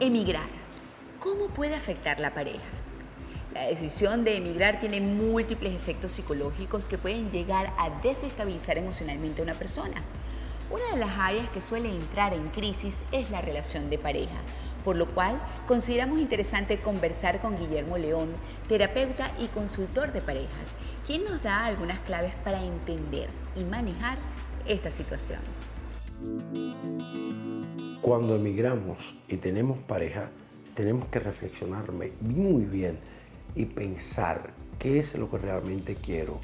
Emigrar. ¿Cómo puede afectar la pareja? La decisión de emigrar tiene múltiples efectos psicológicos que pueden llegar a desestabilizar emocionalmente a una persona. Una de las áreas que suele entrar en crisis es la relación de pareja, por lo cual consideramos interesante conversar con Guillermo León, terapeuta y consultor de parejas, quien nos da algunas claves para entender y manejar esta situación. Cuando emigramos y tenemos pareja, tenemos que reflexionar muy bien y pensar qué es lo que realmente quiero.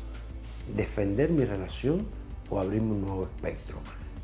Defender mi relación o abrirme un nuevo espectro.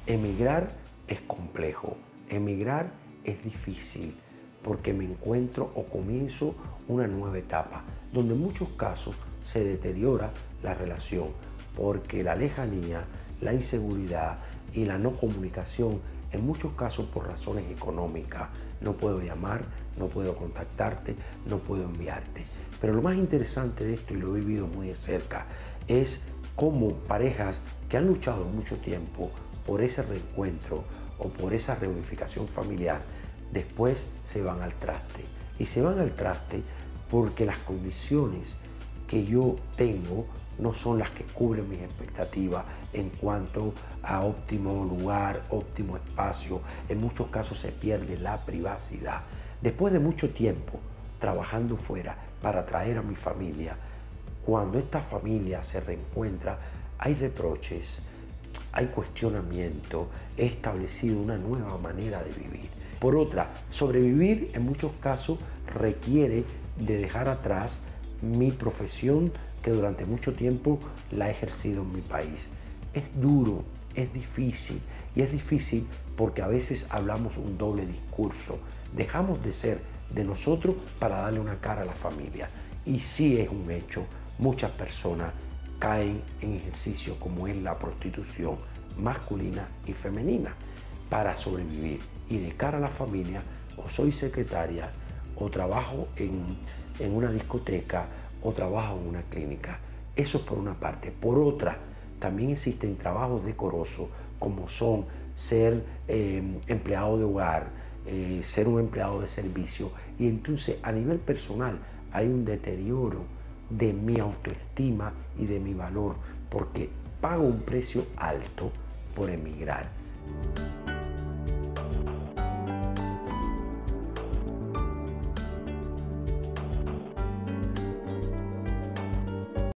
Emigrar es complejo. Emigrar es difícil porque me encuentro o comienzo una nueva etapa donde en muchos casos se deteriora la relación porque la lejanía, la inseguridad y la no comunicación, en muchos casos por razones económicas, no puedo llamar, no puedo contactarte, no puedo enviarte. Pero lo más interesante de esto, y lo he vivido muy de cerca, es cómo parejas que han luchado mucho tiempo por ese reencuentro o por esa reunificación familiar, después se van al traste. Y se van al traste porque las condiciones que yo tengo no son las que cubren mis expectativas en cuanto a óptimo lugar, óptimo espacio. En muchos casos se pierde la privacidad. Después de mucho tiempo trabajando fuera para traer a mi familia, cuando esta familia se reencuentra, hay reproches, hay cuestionamiento, he establecido una nueva manera de vivir. Por otra, sobrevivir en muchos casos requiere de dejar atrás mi profesión que durante mucho tiempo la he ejercido en mi país. Es duro, es difícil y es difícil porque a veces hablamos un doble discurso. Dejamos de ser de nosotros para darle una cara a la familia. Y sí es un hecho, muchas personas caen en ejercicio como es la prostitución masculina y femenina para sobrevivir. Y de cara a la familia, o soy secretaria, o trabajo en, una discoteca, o trabajo en una clínica. Eso es por una parte. Por otra, también existen trabajos decorosos como son ser eh, empleado de hogar, eh, ser un empleado de servicio. Y entonces a nivel personal hay un deterioro de mi autoestima y de mi valor porque pago un precio alto por emigrar.